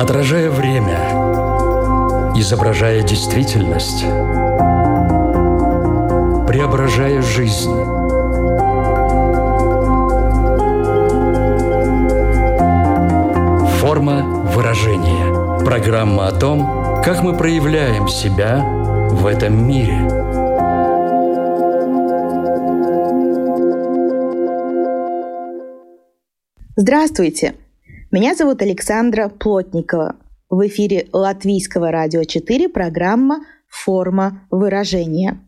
Отражая время, изображая действительность, преображая жизнь. Форма выражения. Программа о том, как мы проявляем себя в этом мире. Здравствуйте! Меня зовут Александра Плотникова. В эфире Латвийского радио 4 программа форма выражения.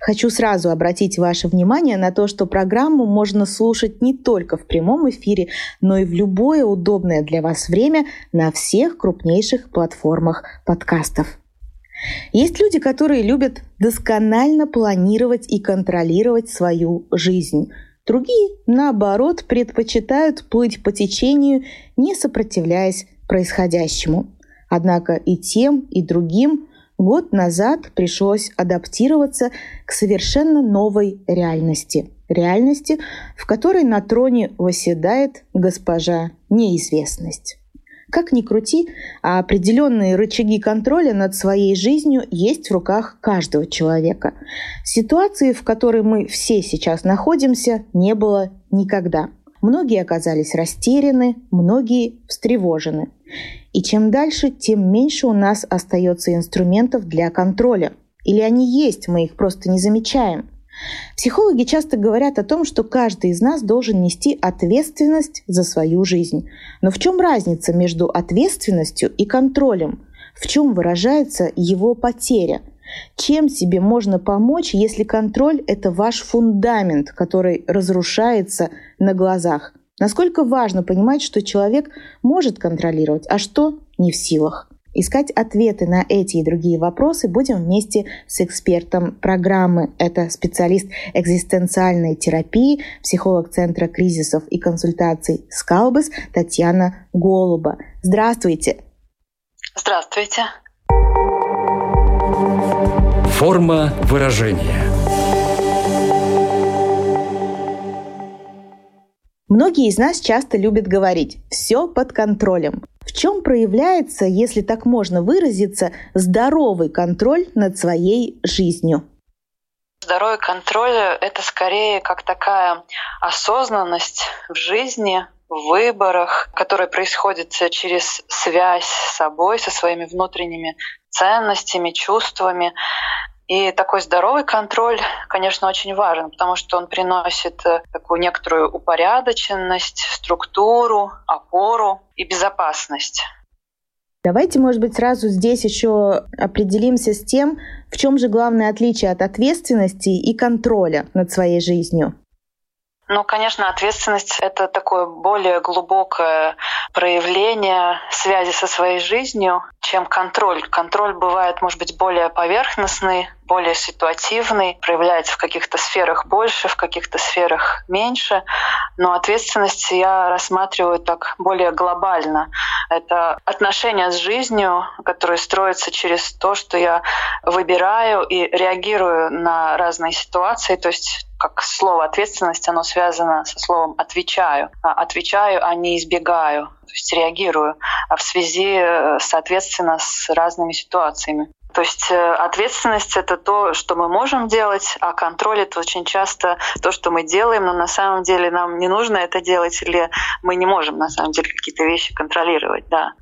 Хочу сразу обратить ваше внимание на то, что программу можно слушать не только в прямом эфире, но и в любое удобное для вас время на всех крупнейших платформах подкастов. Есть люди, которые любят досконально планировать и контролировать свою жизнь. Другие, наоборот, предпочитают плыть по течению, не сопротивляясь происходящему. Однако и тем, и другим год назад пришлось адаптироваться к совершенно новой реальности. Реальности, в которой на троне восседает госпожа неизвестность. Как ни крути, а определенные рычаги контроля над своей жизнью есть в руках каждого человека. Ситуации, в которой мы все сейчас находимся, не было никогда. Многие оказались растеряны, многие встревожены. И чем дальше, тем меньше у нас остается инструментов для контроля. Или они есть, мы их просто не замечаем. Психологи часто говорят о том, что каждый из нас должен нести ответственность за свою жизнь. Но в чем разница между ответственностью и контролем? В чем выражается его потеря? Чем себе можно помочь, если контроль – это ваш фундамент, который разрушается на глазах? Насколько важно понимать, что человек может контролировать, а что не в силах. Искать ответы на эти и другие вопросы будем вместе с экспертом программы. Это специалист экзистенциальной терапии, психолог Центра кризисов и консультаций «Скалбас» Татьяна Голуба. Здравствуйте! Здравствуйте! Форма выражения – Многие из нас часто любят говорить «все под контролем». В чем проявляется, если так можно выразиться, здоровый контроль над своей жизнью? Здоровый контроль — это скорее как такая осознанность в жизни, в выборах, которая происходит через связь с собой, со своими внутренними ценностями, чувствами. И такой здоровый контроль, конечно, очень важен, потому что он приносит э, такую некоторую упорядоченность, структуру, опору и безопасность. Давайте, может быть, сразу здесь еще определимся с тем, в чем же главное отличие от ответственности и контроля над своей жизнью. Ну, конечно, ответственность — это такое более глубокое проявление связи со своей жизнью, чем контроль. Контроль бывает, может быть, более поверхностный, более ситуативный, проявляется в каких-то сферах больше, в каких-то сферах меньше. Но ответственность я рассматриваю так более глобально. Это отношения с жизнью, которые строятся через то, что я выбираю и реагирую на разные ситуации. То есть как слово ответственность, оно связано со словом отвечаю. А отвечаю, а не избегаю, то есть реагирую а в связи, э, соответственно, с разными ситуациями. То есть э, ответственность это то, что мы можем делать, а контроль это очень часто то, что мы делаем, но на самом деле нам не нужно это делать или мы не можем на самом деле какие-то вещи контролировать, да.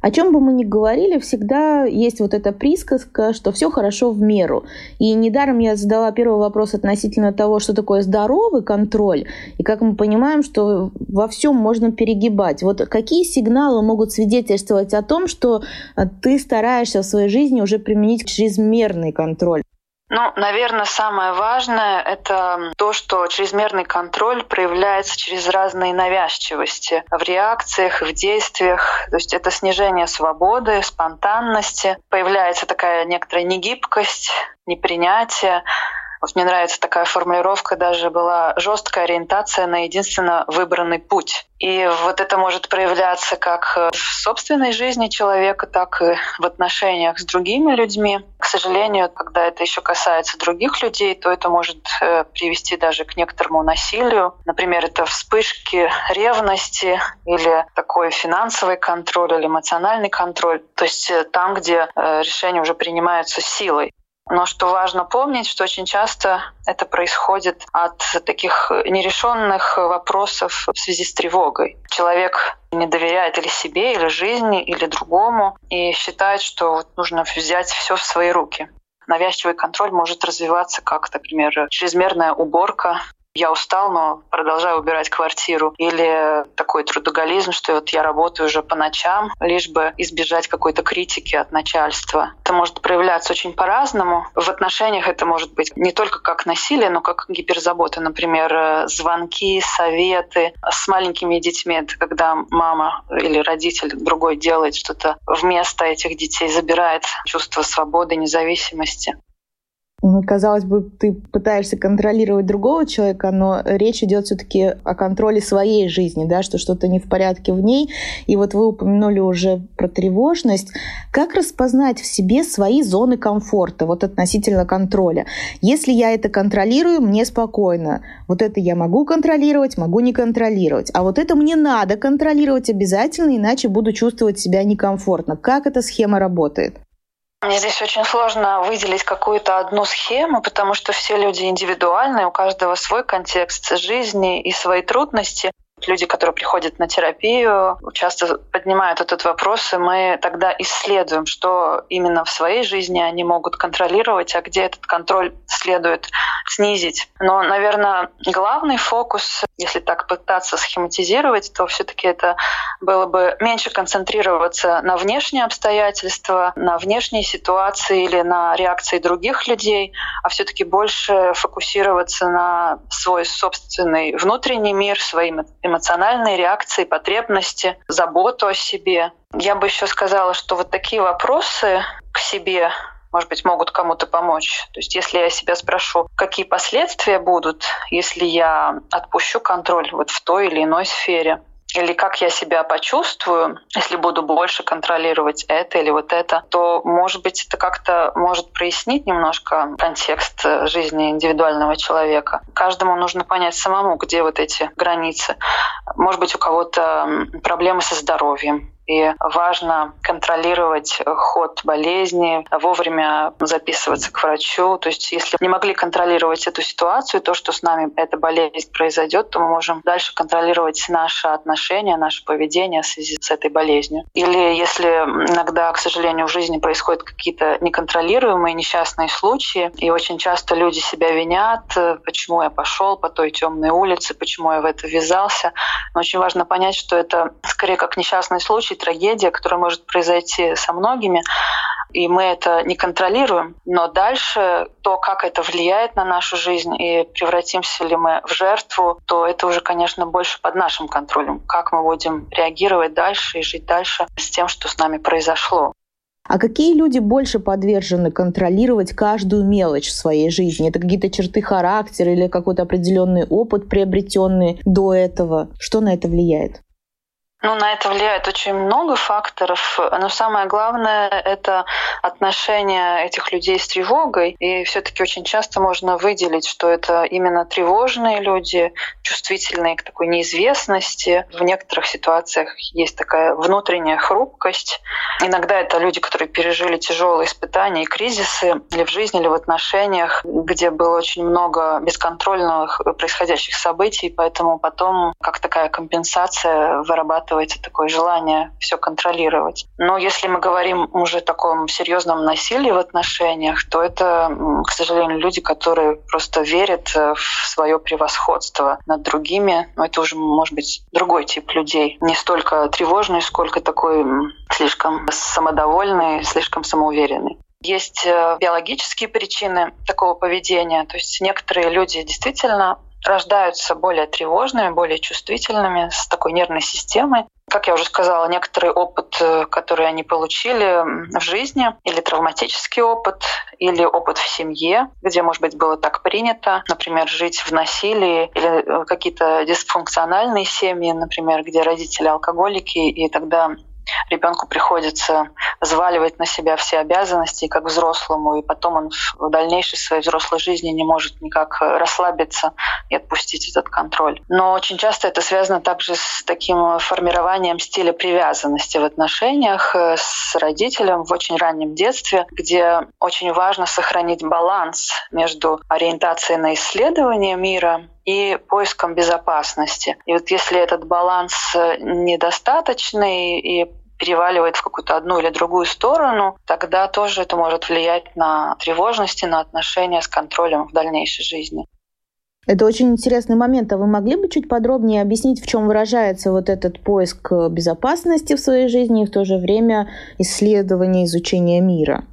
О чем бы мы ни говорили, всегда есть вот эта присказка, что все хорошо в меру. И недаром я задала первый вопрос относительно того, что такое здоровый контроль, и как мы понимаем, что во всем можно перегибать. Вот какие сигналы могут свидетельствовать о том, что ты стараешься в своей жизни уже применить чрезмерный контроль? Ну, наверное, самое важное — это то, что чрезмерный контроль проявляется через разные навязчивости в реакциях, в действиях. То есть это снижение свободы, спонтанности. Появляется такая некоторая негибкость, непринятие Вот мне нравится такая формулировка, даже была жесткая ориентация на единственно выбранный путь. И вот это может проявляться как в собственной жизни человека, так и в отношениях с другими людьми. К сожалению, когда это еще касается других людей, то это может э, привести даже к некоторому насилию. Например, это вспышки ревности или такой финансовый контроль или эмоциональный контроль. То есть э, там, где э, решения уже принимаются силой. Но что важно помнить, что очень часто это происходит от таких нерешенных вопросов в связи с тревогой. Человек не доверяет или себе, или жизни, или другому, и считает, что нужно взять все в свои руки. Навязчивый контроль может развиваться как, например, чрезмерная уборка я устал, но продолжаю убирать квартиру. Или такой трудоголизм, что вот я работаю уже по ночам, лишь бы избежать какой-то критики от начальства. Это может проявляться очень по-разному. В отношениях это может быть не только как насилие, но как гиперзабота. Например, звонки, советы. С маленькими детьми это когда мама или родитель другой делает что-то вместо этих детей, забирает чувство свободы, независимости. Казалось бы, ты пытаешься контролировать другого человека, но речь идет все-таки о контроле своей жизни, да, что что-то не в порядке в ней. И вот вы упомянули уже про тревожность. Как распознать в себе свои зоны комфорта, вот относительно контроля? Если я это контролирую, мне спокойно. Вот это я могу контролировать, могу не контролировать. А вот это мне надо контролировать обязательно, иначе буду чувствовать себя некомфортно. Как эта схема работает? Мне здесь очень сложно выделить какую-то одну схему, потому что все люди индивидуальные, у каждого свой контекст жизни и свои трудности. Люди, которые приходят на терапию, часто поднимают этот вопрос, и мы тогда исследуем, что именно в своей жизни они могут контролировать, а где этот контроль следует снизить. Но, наверное, главный фокус, если так пытаться схематизировать, то все-таки это было бы меньше концентрироваться на внешние обстоятельства, на внешние ситуации или на реакции других людей, а все-таки больше фокусироваться на свой собственный внутренний мир, свои эмоциональные реакции, потребности, заботу о себе. Я бы еще сказала, что вот такие вопросы к себе может быть, могут кому-то помочь. То есть если я себя спрошу, какие последствия будут, если я отпущу контроль вот в той или иной сфере, или как я себя почувствую, если буду больше контролировать это или вот это, то, может быть, это как-то может прояснить немножко контекст жизни индивидуального человека. Каждому нужно понять самому, где вот эти границы. Может быть, у кого-то проблемы со здоровьем, и важно контролировать ход болезни, вовремя записываться к врачу. То есть если не могли контролировать эту ситуацию, то, что с нами эта болезнь произойдет, то мы можем дальше контролировать наши отношения, наше поведение в связи с этой болезнью. Или если иногда, к сожалению, в жизни происходят какие-то неконтролируемые несчастные случаи, и очень часто люди себя винят, почему я пошел по той темной улице, почему я в это ввязался. Но очень важно понять, что это скорее как несчастный случай, трагедия, которая может произойти со многими, и мы это не контролируем. Но дальше то, как это влияет на нашу жизнь и превратимся ли мы в жертву, то это уже, конечно, больше под нашим контролем. Как мы будем реагировать дальше и жить дальше с тем, что с нами произошло. А какие люди больше подвержены контролировать каждую мелочь в своей жизни? Это какие-то черты характера или какой-то определенный опыт, приобретенный до этого? Что на это влияет? Ну, на это влияет очень много факторов, но самое главное — это отношение этих людей с тревогой. И все таки очень часто можно выделить, что это именно тревожные люди, чувствительные к такой неизвестности. В некоторых ситуациях есть такая внутренняя хрупкость. Иногда это люди, которые пережили тяжелые испытания и кризисы или в жизни, или в отношениях, где было очень много бесконтрольных происходящих событий, поэтому потом как такая компенсация вырабатывается вырабатывается такое желание все контролировать. Но если мы говорим уже о таком серьезном насилии в отношениях, то это, к сожалению, люди, которые просто верят э, в свое превосходство над другими. Но это уже может быть другой тип людей. Не столько тревожный, сколько такой слишком самодовольный, слишком самоуверенный. Есть э, биологические причины такого поведения. То есть некоторые люди действительно рождаются более тревожными, более чувствительными, с такой нервной системой. как я уже сказала, некоторый опыт, э, который они получили в жизни, или травматический опыт, или опыт в семье, где, может быть, было так принято, например, жить в насилии, или э, какие-то дисфункциональные семьи, например, где родители алкоголики, и тогда ребенку приходится взваливать на себя все обязанности как взрослому, и потом он в дальнейшей своей взрослой жизни не может никак расслабиться и отпустить этот контроль. Но очень часто это связано также с таким формированием стиля привязанности в отношениях э, с родителем в очень раннем детстве, где очень важно сохранить баланс между ориентацией на исследование мира и поиском безопасности. И вот если этот баланс э, недостаточный и переваливает в какую-то одну или другую сторону, тогда тоже это может влиять на тревожность и на отношения с контролем в дальнейшей жизни. Это очень интересный момент. А вы могли бы чуть подробнее объяснить, в чем выражается вот этот поиск безопасности в своей жизни и в то же время исследование, изучение мира?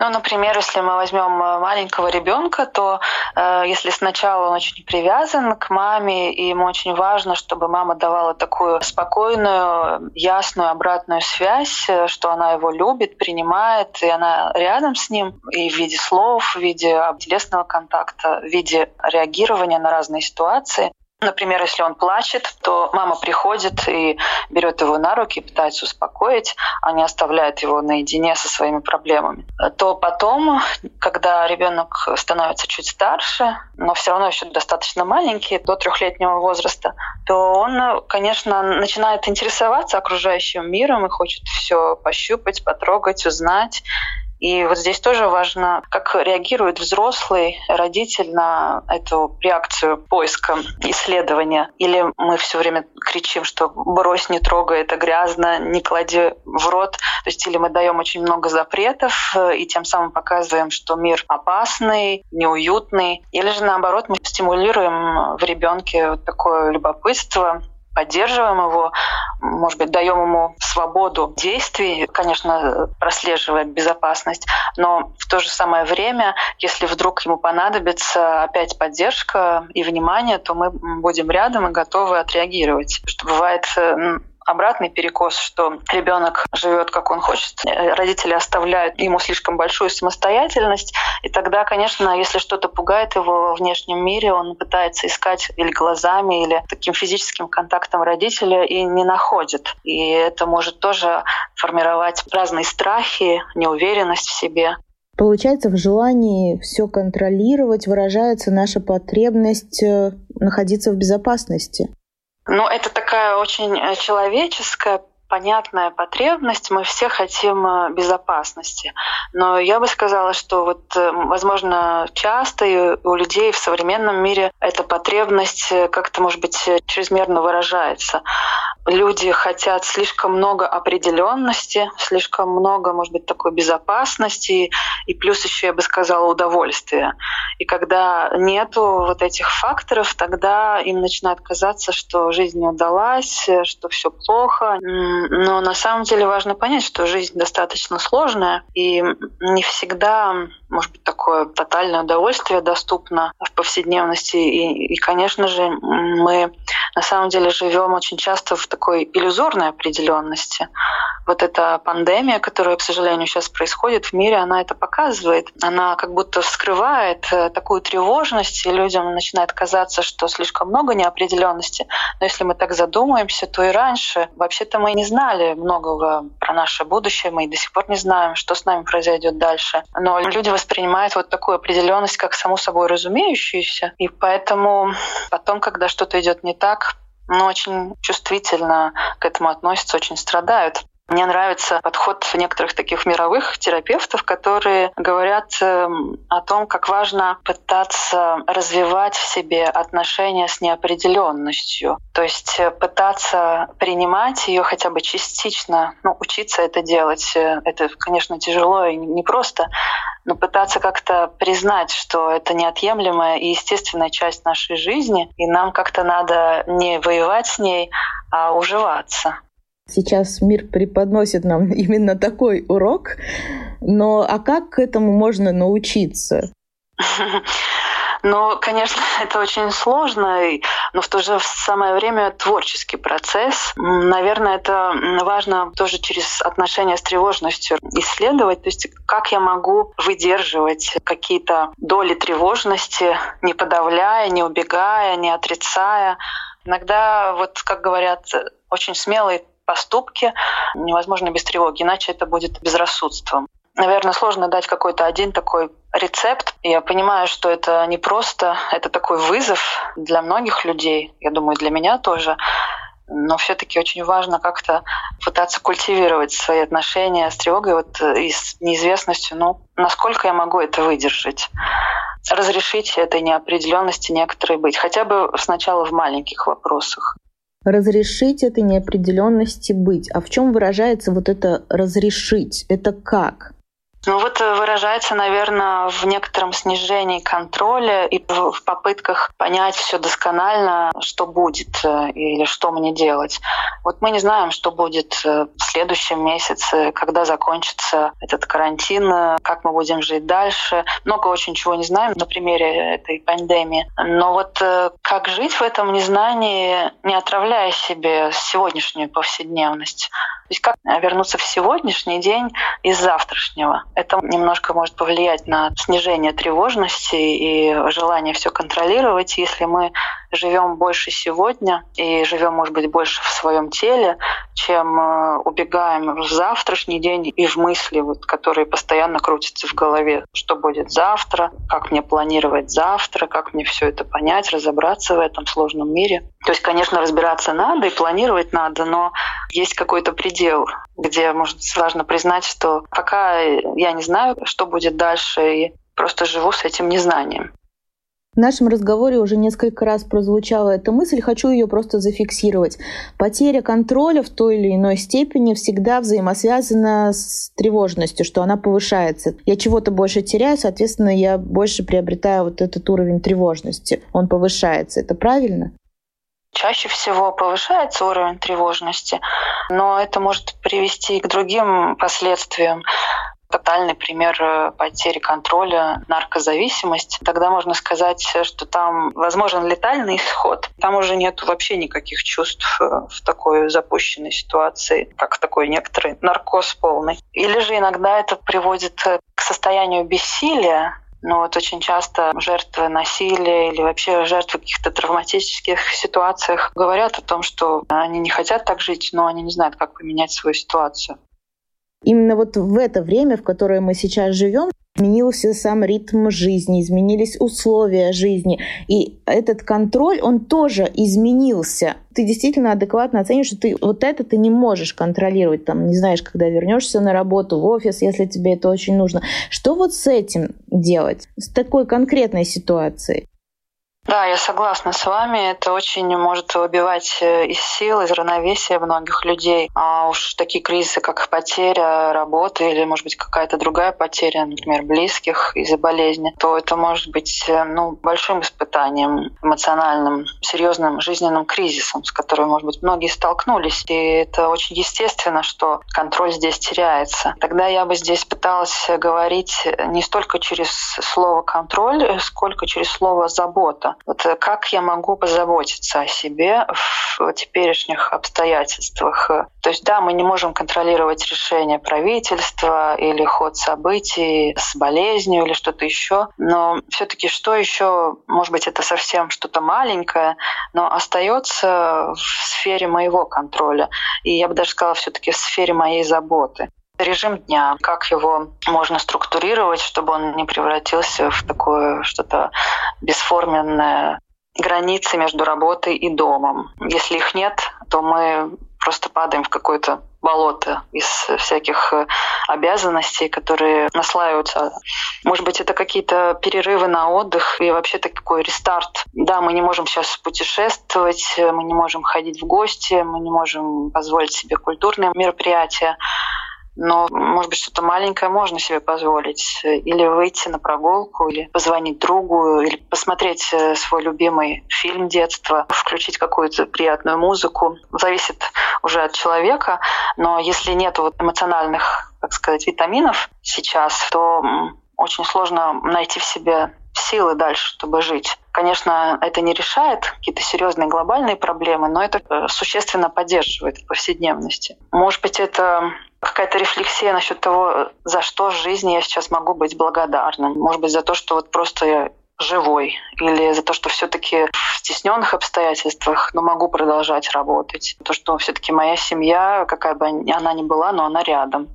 Ну, например, если мы возьмем э, маленького ребенка, то э, если сначала он очень привязан к маме, и ему очень важно, чтобы мама давала такую спокойную, ясную обратную связь, э, что она его любит, принимает, и она рядом с ним и в виде слов, в виде телесного контакта, в виде реагирования на разные ситуации, Например, если он плачет, то мама приходит и берет его на руки, пытается успокоить, а не оставляет его наедине со своими проблемами. То потом, когда ребенок становится чуть старше, но все равно еще достаточно маленький, до трехлетнего возраста, то он, конечно, начинает интересоваться окружающим миром и хочет все пощупать, потрогать, узнать. И вот здесь тоже важно, как реагирует взрослый родитель на эту реакцию поиска, исследования. Или мы все время кричим, что брось, не трогай, это грязно, не клади в рот. То есть или мы даем очень много запретов э, и тем самым показываем, что мир опасный, неуютный. Или же наоборот мы стимулируем в ребенке вот такое любопытство, поддерживаем его, может быть, даем ему свободу действий, конечно, прослеживая безопасность, но в то же самое время, если вдруг ему понадобится опять поддержка и внимание, то мы будем рядом и готовы отреагировать. Что бывает обратный перекос, что ребенок живет как он хочет, родители оставляют ему слишком большую самостоятельность, и тогда, конечно, если что-то пугает его во внешнем мире, он пытается искать или глазами, или таким физическим контактом родителя и не находит. И это может тоже формировать разные страхи, неуверенность в себе. Получается, в желании все контролировать выражается наша потребность э, находиться в безопасности. Ну, это такая очень э, человеческая понятная потребность, мы все хотим э, безопасности. Но я бы сказала, что вот, э, возможно, часто у людей в современном мире эта потребность как-то, может быть, чрезмерно выражается. Люди хотят слишком много определенности, слишком много, может быть, такой безопасности, и плюс еще, я бы сказала, удовольствия. И когда нету вот этих факторов, тогда им начинает казаться, что жизнь не удалась, что все плохо, но на самом деле важно понять, что жизнь достаточно сложная, и не всегда, может быть, такое тотальное удовольствие доступно в повседневности. И, и конечно же, мы на самом деле живем очень часто в такой иллюзорной определенности. Вот эта пандемия, которая, к сожалению, сейчас происходит в мире, она это показывает. Она как будто вскрывает э, такую тревожность, и людям начинает казаться, что слишком много неопределенности. Но если мы так задумаемся, то и раньше вообще-то мы не знали многого про наше будущее, мы и до сих пор не знаем, что с нами произойдет дальше. Но люди воспринимают вот такую определенность как само собой разумеющуюся, и поэтому потом, когда что-то идет не так, ну, очень чувствительно к этому относятся, очень страдают. Мне нравится подход некоторых таких мировых терапевтов, которые говорят эм, о том, как важно пытаться развивать в себе отношения с неопределенностью. То есть э, пытаться принимать ее хотя бы частично, ну, учиться это делать. Э, это, конечно, тяжело и непросто, но пытаться как-то признать, что это неотъемлемая и естественная часть нашей жизни, и нам как-то надо не воевать с ней, а уживаться. Сейчас мир преподносит нам именно такой урок. Но а как к этому можно научиться? Ну, конечно, это очень сложно, но в то же самое время творческий процесс. Наверное, это важно тоже через отношения с тревожностью исследовать. То есть как я могу выдерживать какие-то доли тревожности, не подавляя, не убегая, не отрицая. Иногда, вот как говорят, очень смелые поступки невозможно без тревоги, иначе это будет безрассудством. Наверное, сложно дать какой-то один такой рецепт. Я понимаю, что это не просто, это такой вызов для многих людей, я думаю, для меня тоже. Но все-таки очень важно как-то пытаться культивировать свои отношения с тревогой вот, и с неизвестностью. Ну, насколько я могу это выдержать? Разрешить этой неопределенности некоторой быть. Хотя бы сначала в маленьких вопросах разрешить этой неопределенности быть. А в чем выражается вот это разрешить? Это как? Ну вот э, выражается, наверное, в некотором снижении контроля и в попытках понять все досконально, что будет э, или что мне делать. Вот мы не знаем, что будет э, в следующем месяце, когда закончится этот карантин, как мы будем жить дальше. Много очень чего не знаем на примере этой пандемии. Но вот как жить в этом незнании, не отравляя себе сегодняшнюю повседневность? То есть как вернуться в сегодняшний день из завтрашнего? Это немножко может повлиять на снижение тревожности и желание все контролировать, если мы живем больше сегодня и живем, может быть, больше в своем теле, чем э, убегаем в завтрашний день и в мысли, вот, которые постоянно крутятся в голове. Что будет завтра, как мне планировать завтра, как мне все это понять, разобраться в этом сложном мире. То есть, конечно, разбираться надо и планировать надо, но есть какой-то предел, где, может важно признать, что пока я не знаю, что будет дальше, и просто живу с этим незнанием. В нашем разговоре уже несколько раз прозвучала эта мысль, хочу ее просто зафиксировать. Потеря контроля в той или иной степени всегда взаимосвязана с тревожностью, что она повышается. Я чего-то больше теряю, соответственно, я больше приобретаю вот этот уровень тревожности. Он повышается. Это правильно? Чаще всего повышается уровень тревожности, но это может привести и к другим последствиям тотальный пример э, потери контроля, наркозависимость, тогда можно сказать, что там возможен летальный исход. Там уже нет вообще никаких чувств э, в такой запущенной ситуации, как такой некоторый наркоз полный. Или же иногда это приводит э, к состоянию бессилия, но вот очень часто жертвы насилия или вообще жертвы каких-то травматических ситуациях говорят о том, что они не хотят так жить, но они не знают, как поменять свою ситуацию. Именно вот в это время, в которое мы сейчас живем, изменился сам ритм жизни, изменились условия жизни. И этот контроль, он тоже изменился. Ты действительно адекватно оценишь, что ты вот это ты не можешь контролировать. Там, не знаешь, когда вернешься на работу, в офис, если тебе это очень нужно. Что вот с этим делать? С такой конкретной ситуацией? Да, я согласна с вами. Это очень может выбивать э, из сил, из равновесия многих людей. А уж такие кризисы, как потеря работы или, может быть, какая-то другая потеря, например, близких из-за болезни, то это может быть э, ну, большим испытанием, эмоциональным, серьезным жизненным кризисом, с которым, может быть, многие столкнулись. И это очень естественно, что контроль здесь теряется. Тогда я бы здесь пыталась говорить не столько через слово «контроль», сколько через слово «забота». Вот э, как я могу позаботиться о себе в теперешних обстоятельствах? То есть, да, мы не можем контролировать решение правительства или ход событий с болезнью или что-то еще, но все-таки что еще, может быть, это совсем что-то маленькое, но остается в сфере моего контроля. И я бы даже сказала, все-таки в сфере моей заботы режим дня, как его можно структурировать, чтобы он не превратился в такое что-то бесформенное, границы между работой и домом. Если их нет, то мы просто падаем в какое-то болото из всяких э, обязанностей, которые наслаиваются. Может быть, это какие-то перерывы на отдых и вообще такой рестарт. Да, мы не можем сейчас путешествовать, мы не можем ходить в гости, мы не можем позволить себе культурные мероприятия, но, может быть, что-то маленькое можно себе позволить. Или выйти на прогулку, или позвонить другу, или посмотреть э, свой любимый фильм детства, включить какую-то приятную музыку. Зависит уже от человека. Но если нет вот эмоциональных, так сказать, витаминов сейчас, то очень сложно найти в себе силы дальше, чтобы жить. Конечно, это не решает какие-то серьезные глобальные проблемы, но это э, существенно поддерживает в повседневности. Может быть, это какая-то рефлексия насчет того, за что в жизни я сейчас могу быть благодарным. Может быть, за то, что вот просто я живой, или за то, что все-таки в стесненных обстоятельствах, но могу продолжать работать. То, что все-таки моя семья, какая бы она ни была, но она рядом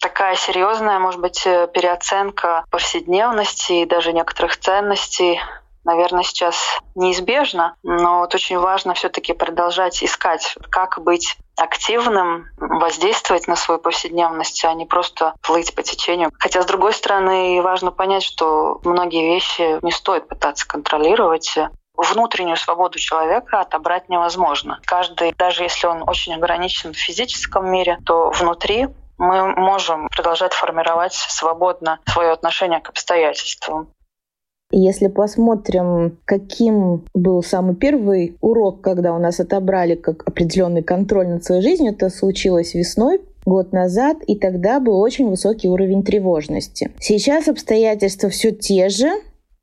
такая серьезная, может быть, э, переоценка повседневности и даже некоторых ценностей наверное, сейчас неизбежно, но вот очень важно все-таки продолжать искать, как быть активным, воздействовать на свою повседневность, а не просто плыть по течению. Хотя, с другой стороны, важно понять, что многие вещи не стоит пытаться контролировать. Внутреннюю свободу человека отобрать невозможно. Каждый, даже если он очень ограничен в физическом мире, то внутри мы можем продолжать формировать свободно свое отношение к обстоятельствам. Если посмотрим, каким был самый первый урок, когда у нас отобрали как определенный контроль над своей жизнью, это случилось весной год назад, и тогда был очень высокий уровень тревожности. Сейчас обстоятельства все те же,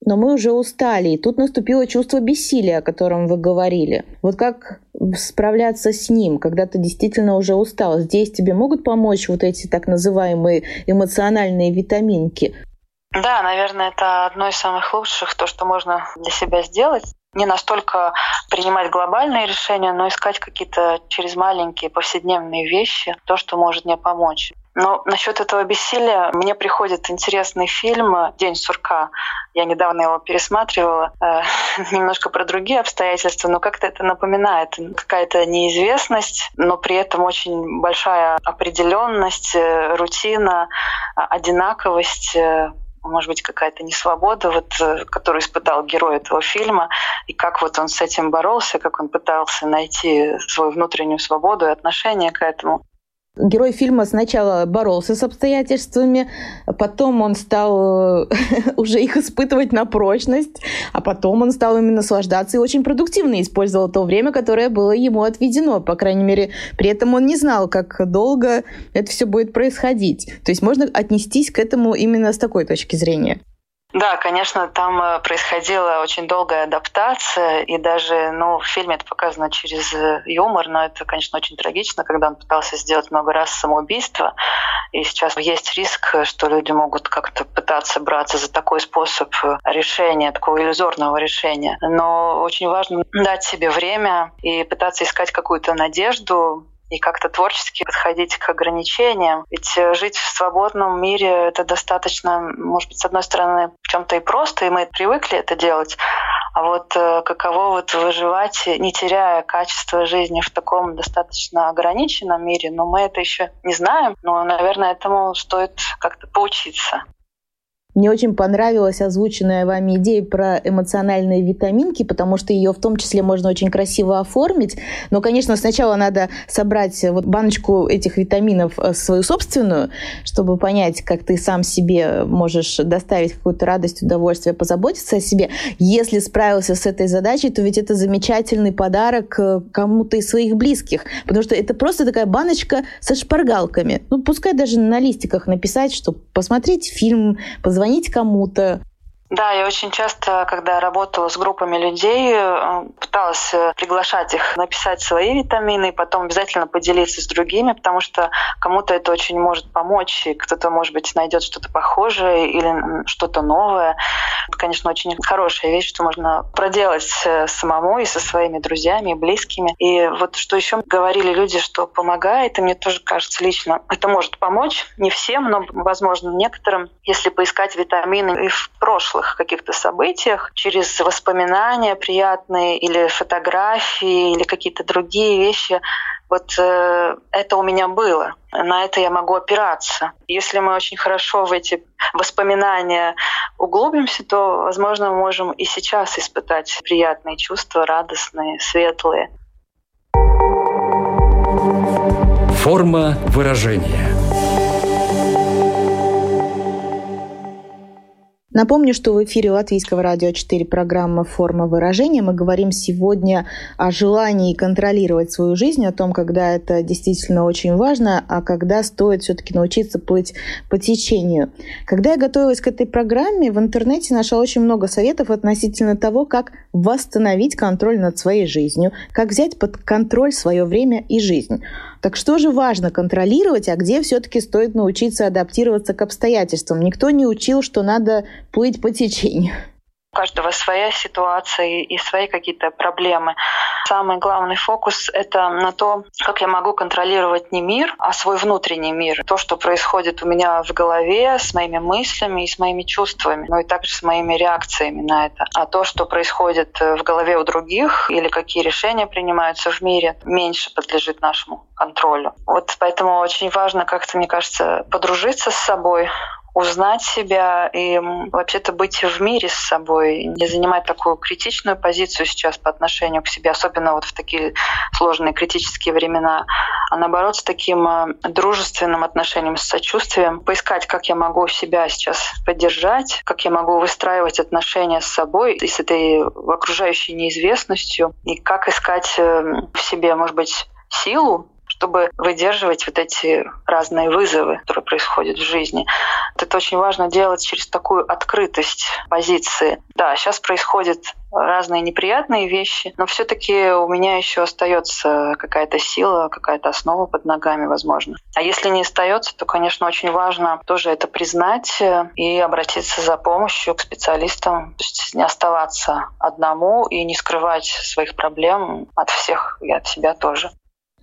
но мы уже устали, и тут наступило чувство бессилия, о котором вы говорили. Вот как справляться с ним, когда ты действительно уже устал? Здесь тебе могут помочь вот эти так называемые эмоциональные витаминки? Да, наверное, это одно из самых лучших, то, что можно для себя сделать. Не настолько принимать глобальные решения, но искать какие-то через маленькие повседневные вещи, то, что может мне помочь. Но насчет этого бессилия мне приходит интересный фильм «День сурка». Я недавно его пересматривала. Э, немножко про другие обстоятельства, но как-то это напоминает. Какая-то неизвестность, но при этом очень большая определенность, э, рутина, одинаковость э, может быть, какая-то несвобода, вот, э, которую испытал герой этого фильма, и как вот он с этим боролся, как он пытался найти свою внутреннюю свободу и отношение к этому. Герой фильма сначала боролся с обстоятельствами, потом он стал э, уже их испытывать на прочность, а потом он стал ими наслаждаться и очень продуктивно использовал то время, которое было ему отведено. По крайней мере, при этом он не знал, как долго это все будет происходить. То есть можно отнестись к этому именно с такой точки зрения. Да, конечно, там э, происходила очень долгая адаптация, и даже ну, в фильме это показано через э, юмор, но это, конечно, очень трагично, когда он пытался сделать много раз самоубийство, и сейчас есть риск, что люди могут как-то пытаться браться за такой способ э, решения, такого иллюзорного решения. Но очень важно дать себе время и пытаться искать какую-то надежду, и как-то творчески подходить к ограничениям. Ведь э, жить в свободном мире — это достаточно, может быть, с одной стороны, в чем то и просто, и мы привыкли это делать, а вот э, каково вот выживать, не теряя качество жизни в таком достаточно ограниченном мире, но мы это еще не знаем, но, наверное, этому стоит как-то поучиться. Мне очень понравилась озвученная вами идея про эмоциональные витаминки, потому что ее в том числе можно очень красиво оформить. Но, конечно, сначала надо собрать вот баночку этих витаминов э, свою собственную, чтобы понять, как ты сам себе можешь доставить какую-то радость, удовольствие, позаботиться о себе. Если справился с этой задачей, то ведь это замечательный подарок э, кому-то из своих близких, потому что это просто такая баночка со шпаргалками. Ну, пускай даже на листиках написать, что посмотреть фильм, позвонить позвонить кому-то, да, я очень часто, когда работала с группами людей, э, пыталась э, приглашать их написать свои витамины и потом обязательно поделиться с другими, потому что кому-то это очень может помочь, и кто-то, может быть, найдет что-то похожее или что-то новое. Это, конечно, очень хорошая вещь, что можно проделать э, самому и со своими друзьями и близкими. И вот что еще говорили люди, что помогает, и мне тоже кажется лично, это может помочь не всем, но, возможно, некоторым, если поискать витамины и в прошлых прошлых каких-то событиях, через воспоминания приятные или фотографии или какие-то другие вещи. Вот э, это у меня было. На это я могу опираться. Если мы очень хорошо в эти воспоминания углубимся, то, возможно, мы можем и сейчас испытать приятные чувства, радостные, светлые. Форма выражения – Напомню, что в эфире Латвийского радио 4 программа «Форма выражения». Мы говорим сегодня о желании контролировать свою жизнь, о том, когда это действительно очень важно, а когда стоит все-таки научиться плыть по течению. Когда я готовилась к этой программе, в интернете нашла очень много советов относительно того, как восстановить контроль над своей жизнью, как взять под контроль свое время и жизнь. Так что же важно контролировать, а где все-таки стоит научиться адаптироваться к обстоятельствам? Никто не учил, что надо плыть по течению. У каждого своя ситуация и свои какие-то проблемы. Самый главный фокус — это на то, как я могу контролировать не мир, а свой внутренний мир. То, что происходит у меня в голове с моими мыслями и с моими чувствами, но и также с моими реакциями на это. А то, что происходит в голове у других или какие решения принимаются в мире, меньше подлежит нашему контролю. Вот поэтому очень важно как-то, мне кажется, подружиться с собой, узнать себя и вообще-то быть в мире с собой, не занимать такую критичную позицию сейчас по отношению к себе, особенно вот в такие сложные критические времена, а наоборот с таким э, дружественным отношением, с сочувствием, поискать, как я могу себя сейчас поддержать, как я могу выстраивать отношения с собой и с этой окружающей неизвестностью, и как искать э, в себе, может быть, силу чтобы выдерживать вот эти разные вызовы, которые происходят в жизни. Это очень важно делать через такую открытость позиции. Да, сейчас происходят разные неприятные вещи, но все-таки у меня еще остается какая-то сила, какая-то основа под ногами, возможно. А если не остается, то, конечно, очень важно тоже это признать и обратиться за помощью к специалистам, то есть не оставаться одному и не скрывать своих проблем от всех и от себя тоже.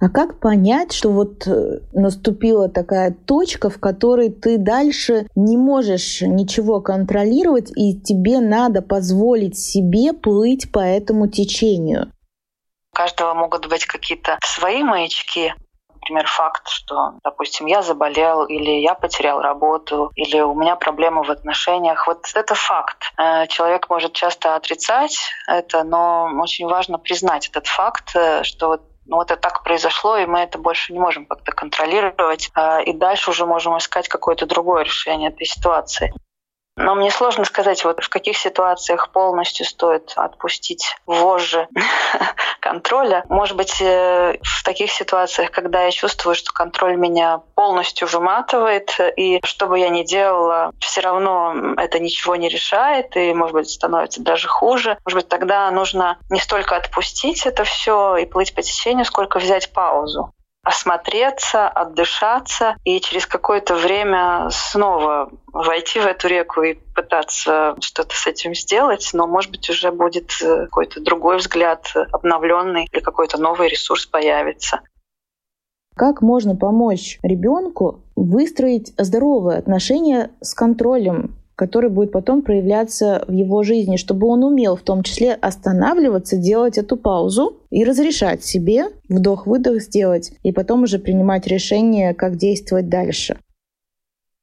А как понять, что вот э, наступила такая точка, в которой ты дальше не можешь ничего контролировать, и тебе надо позволить себе плыть по этому течению? У каждого могут быть какие-то свои маячки, например, факт, что, допустим, я заболел, или я потерял работу, или у меня проблемы в отношениях. Вот это факт. Э, человек может часто отрицать это, но очень важно признать этот факт, э, что вот ну вот это так произошло, и мы это больше не можем как-то контролировать, а, и дальше уже можем искать какое-то другое решение этой ситуации. Но мне сложно сказать, вот в каких ситуациях полностью стоит отпустить вожжи контроля. Может быть, э, в таких ситуациях, когда я чувствую, что контроль меня полностью выматывает, и что бы я ни делала, все равно это ничего не решает, и, может быть, становится даже хуже. Может быть, тогда нужно не столько отпустить это все и плыть по течению, сколько взять паузу осмотреться, отдышаться и через какое-то время снова войти в эту реку и пытаться что-то с этим сделать, но, может быть, уже будет э, какой-то другой взгляд обновленный или какой-то новый ресурс появится. Как можно помочь ребенку выстроить здоровые отношения с контролем который будет потом проявляться в его жизни, чтобы он умел в том числе останавливаться, делать эту паузу и разрешать себе вдох-выдох сделать, и потом уже принимать решение, как действовать дальше.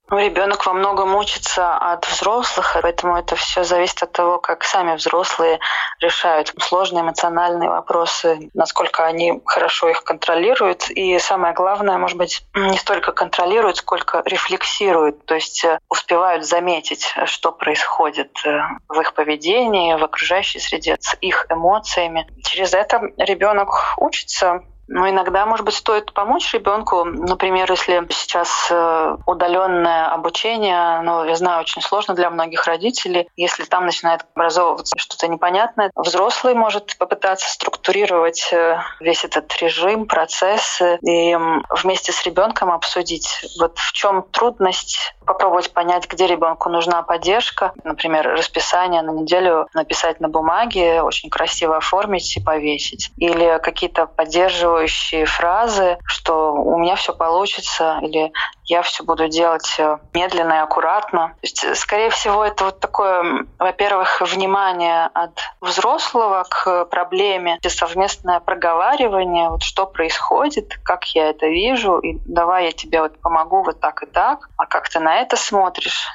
Ребенок во многом учится от взрослых, поэтому это все зависит от того, как сами взрослые решают сложные эмоциональные вопросы, насколько они хорошо их контролируют. И самое главное, может быть, не столько контролируют, сколько рефлексируют, то есть э, успевают заметить, что происходит э, в их поведении, в окружающей среде, с их эмоциями. Через это ребенок учится но иногда, может быть, стоит помочь ребенку. Например, если сейчас э, удаленное обучение, ну, я знаю, очень сложно для многих родителей. Если там начинает образовываться что-то непонятное, взрослый может попытаться структурировать э, весь этот режим, процесс и вместе с ребенком обсудить, вот в чем трудность, попробовать понять, где ребенку нужна поддержка. Например, расписание на неделю написать на бумаге, очень красиво оформить и повесить. Или какие-то поддерживающие мотивирующие фразы, что у меня все получится или я все буду делать э, медленно и аккуратно. То есть, скорее всего, это вот такое, во-первых, внимание от взрослого к проблеме, совместное проговаривание, вот что происходит, как я это вижу, и давай я тебе вот помогу вот так и так, а как ты на это смотришь.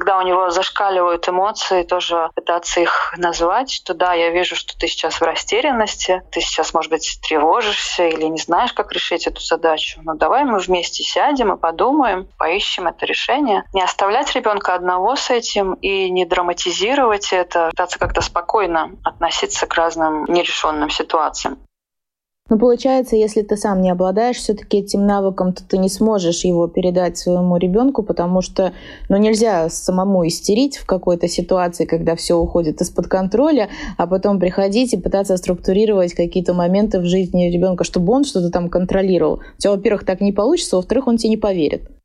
Когда у него зашкаливают эмоции, тоже пытаться их назвать, что да, я вижу, что ты сейчас в растерянности, ты сейчас, может быть, тревожишься или не знаешь, как решить эту задачу. Но давай мы вместе сядем и подумаем, поищем это решение. Не оставлять ребенка одного с этим и не драматизировать это, пытаться как-то спокойно относиться к разным нерешенным ситуациям. Но получается, если ты сам не обладаешь все-таки этим навыком, то ты не сможешь его передать своему ребенку, потому что ну, нельзя самому истерить в какой-то ситуации, когда все уходит из-под контроля, а потом приходить и пытаться структурировать какие-то моменты в жизни ребенка, чтобы он что-то там контролировал. У тебя, во-первых, так не получится, во-вторых, он тебе не поверит.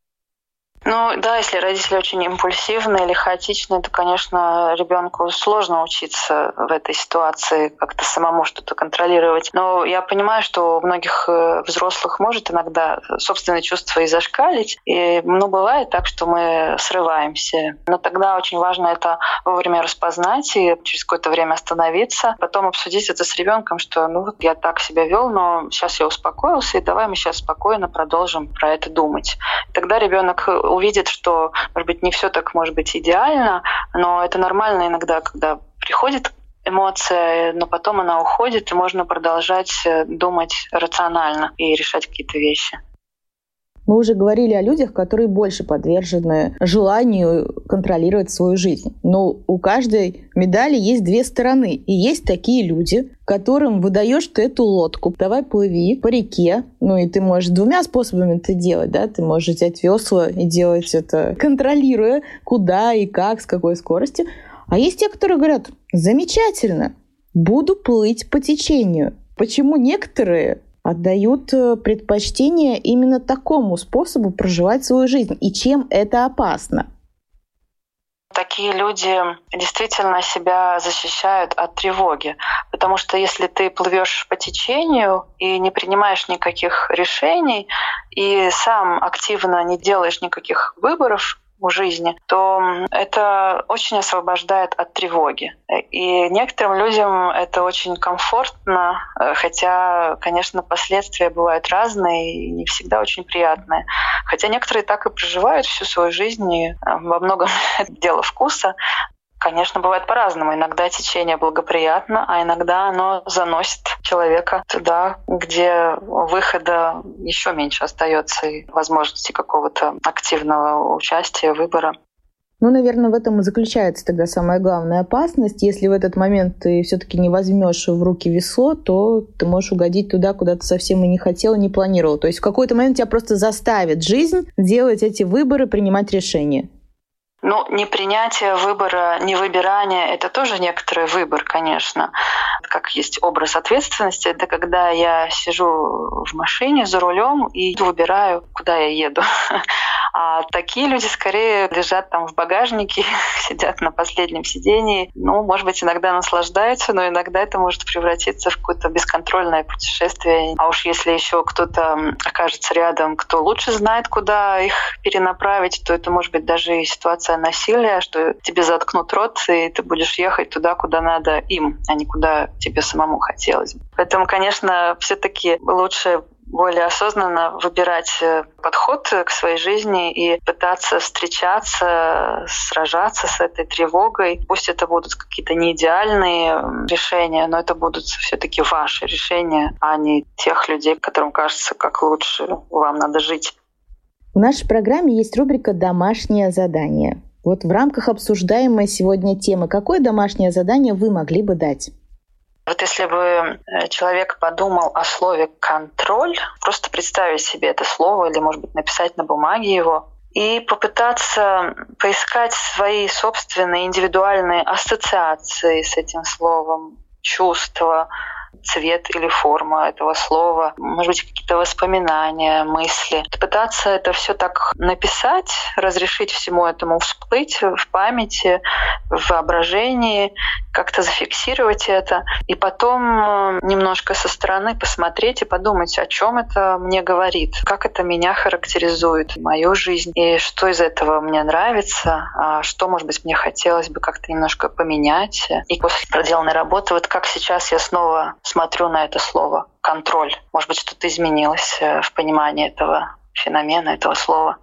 Ну да, если родители очень импульсивные или хаотичные, то, конечно, ребенку сложно учиться в этой ситуации, как-то самому что-то контролировать. Но я понимаю, что у многих э, взрослых может иногда собственные чувства и зашкалить. И ну, бывает так, что мы срываемся. Но тогда очень важно это вовремя распознать и через какое-то время остановиться, потом обсудить это с ребенком, что ну вот я так себя вел, но сейчас я успокоился, и давай мы сейчас спокойно продолжим про это думать. Тогда ребенок увидит, что, может быть, не все так может быть идеально, но это нормально иногда, когда приходит эмоция, но потом она уходит, и можно продолжать э, думать рационально и решать какие-то вещи. Мы уже говорили о людях, которые больше подвержены желанию контролировать свою жизнь. Но у каждой медали есть две стороны. И есть такие люди, которым выдаешь ты эту лодку. Давай плыви по реке. Ну и ты можешь двумя способами это делать. Да? Ты можешь взять весла и делать это, контролируя, куда и как, с какой скоростью. А есть те, которые говорят, замечательно, буду плыть по течению. Почему некоторые отдают э, предпочтение именно такому способу проживать свою жизнь. И чем это опасно? такие люди действительно себя защищают от тревоги. Потому что если ты плывешь по течению и не принимаешь никаких решений, и сам активно не делаешь никаких выборов, у жизни, то это очень освобождает от тревоги. И некоторым людям это очень комфортно, э, хотя, конечно, последствия бывают разные и не всегда очень приятные. Хотя некоторые так и проживают всю свою жизнь, и э, во многом дело вкуса, Конечно, бывает по-разному. Иногда течение благоприятно, а иногда оно заносит человека туда, где выхода еще меньше остается и возможности какого-то активного участия, выбора. Ну, наверное, в этом и заключается тогда самая главная опасность. Если в этот момент ты все-таки не возьмешь в руки весло, то ты можешь угодить туда, куда ты совсем и не хотел, и не планировал. То есть в какой-то момент тебя просто заставит жизнь делать эти выборы, принимать решения. Ну, непринятие выбора, невыбирание — это тоже некоторый выбор, конечно. Как есть образ ответственности, это когда я сижу в машине за рулем и выбираю, куда я еду. А такие люди скорее лежат там в багажнике, сидят на последнем сидении. Ну, может быть, иногда наслаждаются, но иногда это может превратиться в какое-то бесконтрольное путешествие. А уж если еще кто-то окажется рядом, кто лучше знает, куда их перенаправить, то это может быть даже и ситуация насилия, что тебе заткнут рот, и ты будешь ехать туда, куда надо им, а не куда тебе самому хотелось. Поэтому, конечно, все-таки лучше более осознанно выбирать э, подход к своей жизни и пытаться встречаться, сражаться с этой тревогой. Пусть это будут какие-то не идеальные решения, но это будут все-таки ваши решения, а не тех людей, которым кажется, как лучше вам надо жить. В нашей программе есть рубрика «Домашнее задание». Вот в рамках обсуждаемой сегодня темы, какое домашнее задание вы могли бы дать? Вот если бы э, человек подумал о слове «контроль», просто представить себе это слово или, может быть, написать на бумаге его, и попытаться поискать свои собственные индивидуальные ассоциации с этим словом, чувства, цвет или форма этого слова, может быть, какие-то воспоминания, мысли. Пытаться это все так написать, разрешить всему этому всплыть в памяти, в воображении, как-то зафиксировать это, и потом э, немножко со стороны посмотреть и подумать, о чем это мне говорит, как это меня характеризует, мою жизнь, и что из этого мне нравится, а что, может быть, мне хотелось бы как-то немножко поменять. И после проделанной работы, вот как сейчас я снова смотрю на это слово контроль. Может быть, что-то изменилось э, в понимании этого феномена, этого слова.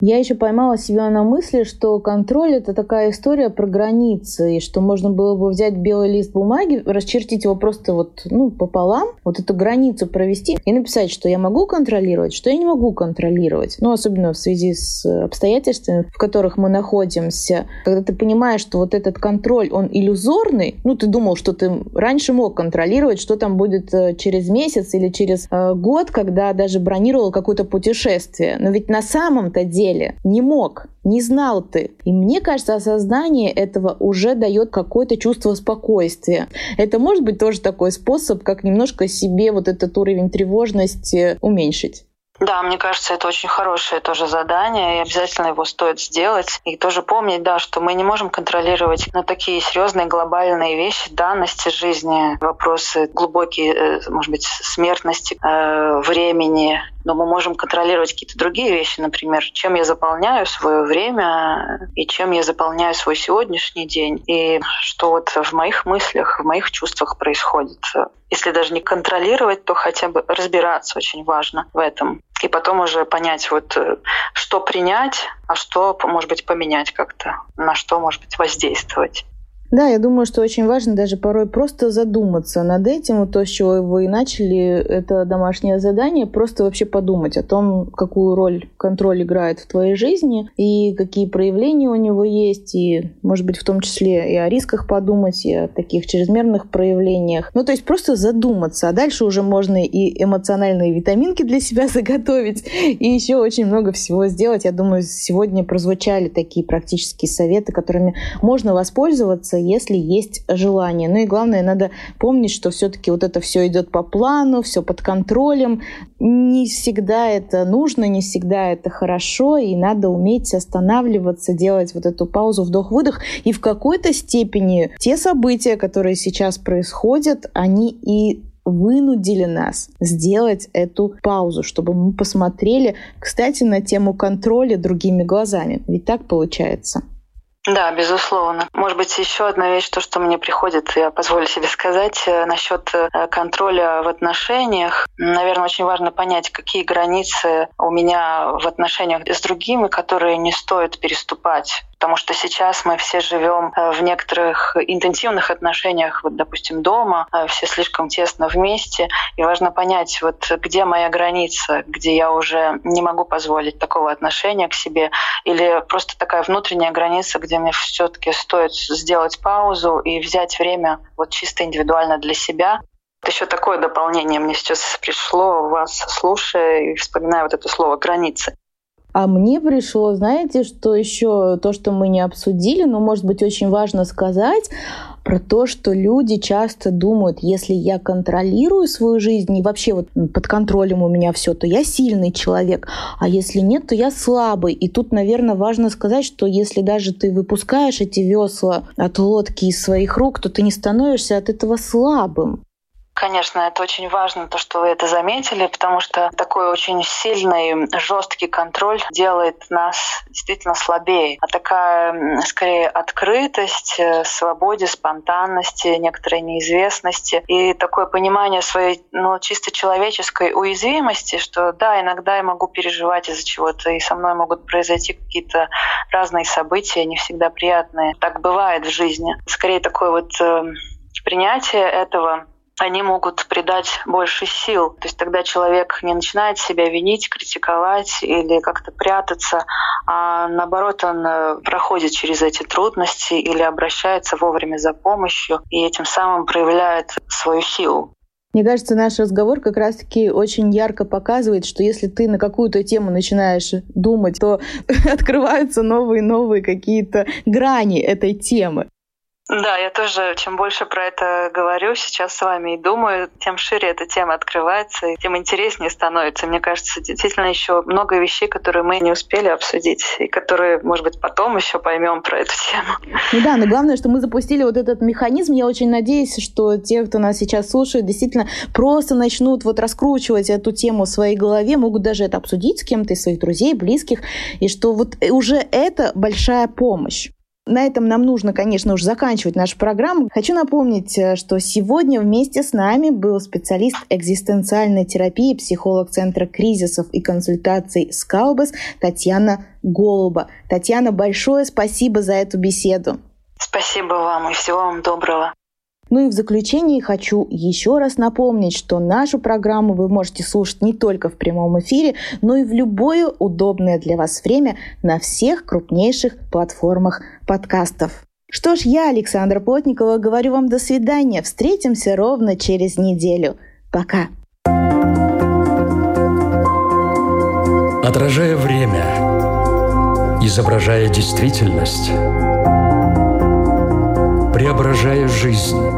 Я еще поймала себя на мысли, что контроль это такая история про границы, и что можно было бы взять белый лист бумаги, расчертить его просто вот ну, пополам, вот эту границу провести и написать, что я могу контролировать, что я не могу контролировать. Ну, особенно в связи с обстоятельствами, в которых мы находимся. Когда ты понимаешь, что вот этот контроль, он иллюзорный, ну, ты думал, что ты раньше мог контролировать, что там будет э, через месяц или через э, год, когда даже бронировал какое-то путешествие. Но ведь на самом-то деле деле. Не мог, не знал ты. И мне кажется, осознание этого уже дает какое-то чувство спокойствия. Это может быть тоже такой способ, как немножко себе вот этот уровень тревожности уменьшить. Да, мне кажется, это очень хорошее тоже задание, и обязательно его стоит сделать. И тоже помнить, да, что мы не можем контролировать ну, такие серьезные глобальные вещи, данности жизни, вопросы глубокие, э, может быть, смертности, э, времени, но мы можем контролировать какие-то другие вещи, например, чем я заполняю свое время и чем я заполняю свой сегодняшний день, и что вот в моих мыслях, в моих чувствах происходит. Если даже не контролировать, то хотя бы разбираться очень важно в этом. И потом уже понять, вот э, что принять, а что, может быть, поменять как-то, на что, может быть, воздействовать. Да, я думаю, что очень важно даже порой просто задуматься над этим. Вот то, с чего вы начали, это домашнее задание, просто вообще подумать о том, какую роль контроль играет в твоей жизни и какие проявления у него есть, и, может быть, в том числе и о рисках подумать, и о таких чрезмерных проявлениях. Ну, то есть просто задуматься, а дальше уже можно и эмоциональные витаминки для себя заготовить, и еще очень много всего сделать. Я думаю, сегодня прозвучали такие практические советы, которыми можно воспользоваться если есть желание. Ну и главное, надо помнить, что все-таки вот это все идет по плану, все под контролем. Не всегда это нужно, не всегда это хорошо, и надо уметь останавливаться, делать вот эту паузу, вдох-выдох. И в какой-то степени те события, которые сейчас происходят, они и вынудили нас сделать эту паузу, чтобы мы посмотрели, кстати, на тему контроля другими глазами. Ведь так получается. Да, безусловно. Может быть, еще одна вещь, то, что мне приходит, я позволю себе сказать, э, насчет э, контроля в отношениях. Наверное, очень важно понять, какие границы у меня в отношениях с другими, которые не стоит переступать потому что сейчас мы все живем э, в некоторых интенсивных отношениях, вот, допустим, дома, все слишком тесно вместе, и важно понять, вот где моя граница, где я уже не могу позволить такого отношения к себе, или просто такая внутренняя граница, где мне все-таки стоит сделать паузу и взять время вот чисто индивидуально для себя, еще такое дополнение мне сейчас пришло, вас слушая и вспоминая вот это слово «границы». А мне пришло, знаете, что еще то, что мы не обсудили, но может быть очень важно сказать, про то, что люди часто думают, если я контролирую свою жизнь и вообще вот под контролем у меня все, то я сильный человек, а если нет, то я слабый. И тут, наверное, важно сказать, что если даже ты выпускаешь эти весла от лодки из своих рук, то ты не становишься от этого слабым. Конечно, это очень важно, то, что вы это заметили, потому что такой очень сильный, жесткий контроль делает нас действительно слабее. А такая, скорее, открытость, э, свободе, спонтанности, некоторой неизвестности и такое понимание своей ну, чисто человеческой уязвимости, что да, иногда я могу переживать из-за чего-то, и со мной могут произойти какие-то разные события, не всегда приятные. Так бывает в жизни. Скорее, такое вот э, принятие этого они могут придать больше сил. То есть тогда человек не начинает себя винить, критиковать или как-то прятаться, а наоборот он э, проходит через эти трудности или обращается вовремя за помощью и этим самым проявляет свою силу. Мне кажется, наш разговор как раз-таки очень ярко показывает, что если ты на какую-то тему начинаешь думать, то открываются новые-новые какие-то грани этой темы. Да, я тоже, чем больше про это говорю сейчас с вами и думаю, тем шире эта тема открывается, и тем интереснее становится. Мне кажется, действительно еще много вещей, которые мы не успели обсудить, и которые, может быть, потом еще поймем про эту тему. Ну да, но главное, что мы запустили вот этот механизм. Я очень надеюсь, что те, кто нас сейчас слушает, действительно просто начнут вот раскручивать эту тему в своей голове, могут даже это обсудить с кем-то из своих друзей, близких, и что вот уже это большая помощь. На этом нам нужно, конечно, уже заканчивать нашу программу. Хочу напомнить, э, что сегодня вместе с нами был специалист экзистенциальной терапии, психолог Центра кризисов и консультаций «Скалбас» Татьяна Голуба. Татьяна, большое спасибо за эту беседу. Спасибо вам и всего вам доброго. Ну и в заключение хочу еще раз напомнить, что нашу программу вы можете слушать не только в прямом эфире, но и в любое удобное для вас время на всех крупнейших платформах подкастов. Что ж, я, Александра Плотникова, говорю вам до свидания. Встретимся ровно через неделю. Пока. Отражая время, изображая действительность, преображая жизнь.